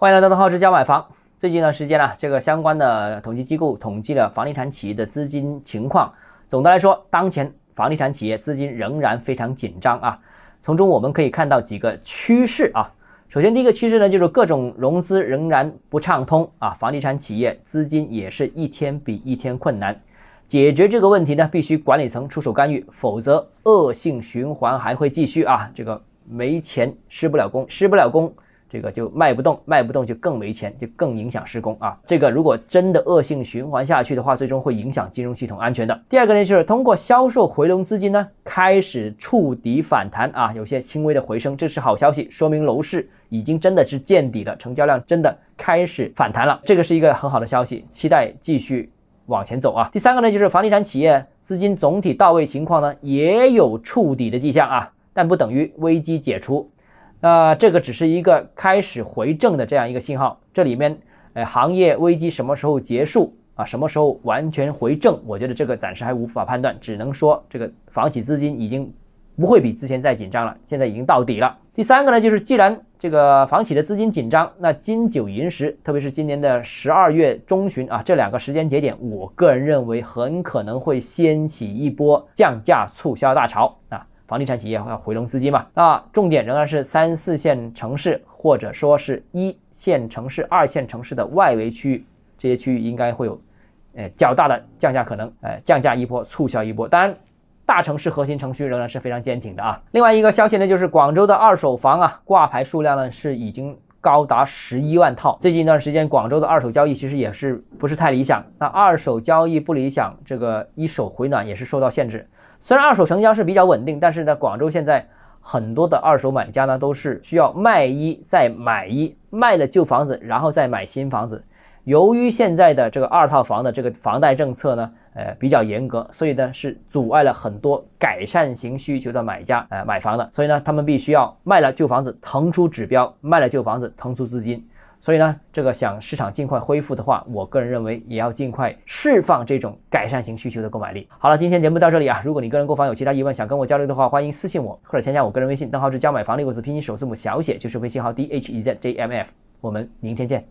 欢迎来到邓浩之家买房。最近一段时间呢，这个相关的统计机构统计了房地产企业的资金情况。总的来说，当前房地产企业资金仍然非常紧张啊。从中我们可以看到几个趋势啊。首先，第一个趋势呢，就是各种融资仍然不畅通啊，房地产企业资金也是一天比一天困难。解决这个问题呢，必须管理层出手干预，否则恶性循环还会继续啊。这个没钱施不了工，施不了工。这个就卖不动，卖不动就更没钱，就更影响施工啊。这个如果真的恶性循环下去的话，最终会影响金融系统安全的。第二个呢，就是通过销售回笼资金呢，开始触底反弹啊，有些轻微的回升，这是好消息，说明楼市已经真的是见底了，成交量真的开始反弹了，这个是一个很好的消息，期待继续往前走啊。第三个呢，就是房地产企业资金总体到位情况呢，也有触底的迹象啊，但不等于危机解除。那这个只是一个开始回正的这样一个信号，这里面，呃，行业危机什么时候结束啊？什么时候完全回正？我觉得这个暂时还无法判断，只能说这个房企资金已经不会比之前再紧张了，现在已经到底了。第三个呢，就是既然这个房企的资金紧张，那金九银十，特别是今年的十二月中旬啊，这两个时间节点，我个人认为很可能会掀起一波降价促销大潮啊。房地产企业要回笼资金嘛？那重点仍然是三四线城市，或者说是一线城市、二线城市的外围区域，这些区域应该会有，呃，较大的降价可能，呃，降价一波，促销一波。当然，大城市核心城区仍然是非常坚挺的啊。另外一个消息呢，就是广州的二手房啊，挂牌数量呢是已经高达十一万套。最近一段时间，广州的二手交易其实也是不是太理想。那二手交易不理想，这个一手回暖也是受到限制。虽然二手成交是比较稳定，但是呢，广州现在很多的二手买家呢都是需要卖一再买一，卖了旧房子然后再买新房子。由于现在的这个二套房的这个房贷政策呢，呃比较严格，所以呢是阻碍了很多改善型需求的买家呃买房的。所以呢，他们必须要卖了旧房子腾出指标，卖了旧房子腾出资金。所以呢，这个想市场尽快恢复的话，我个人认为也要尽快释放这种改善型需求的购买力。好了，今天节目到这里啊，如果你个人购房有其他疑问，想跟我交流的话，欢迎私信我或者添加我个人微信，账号是教买房六个字拼音首字母小写，就是微信号 d h e z j m f。我们明天见。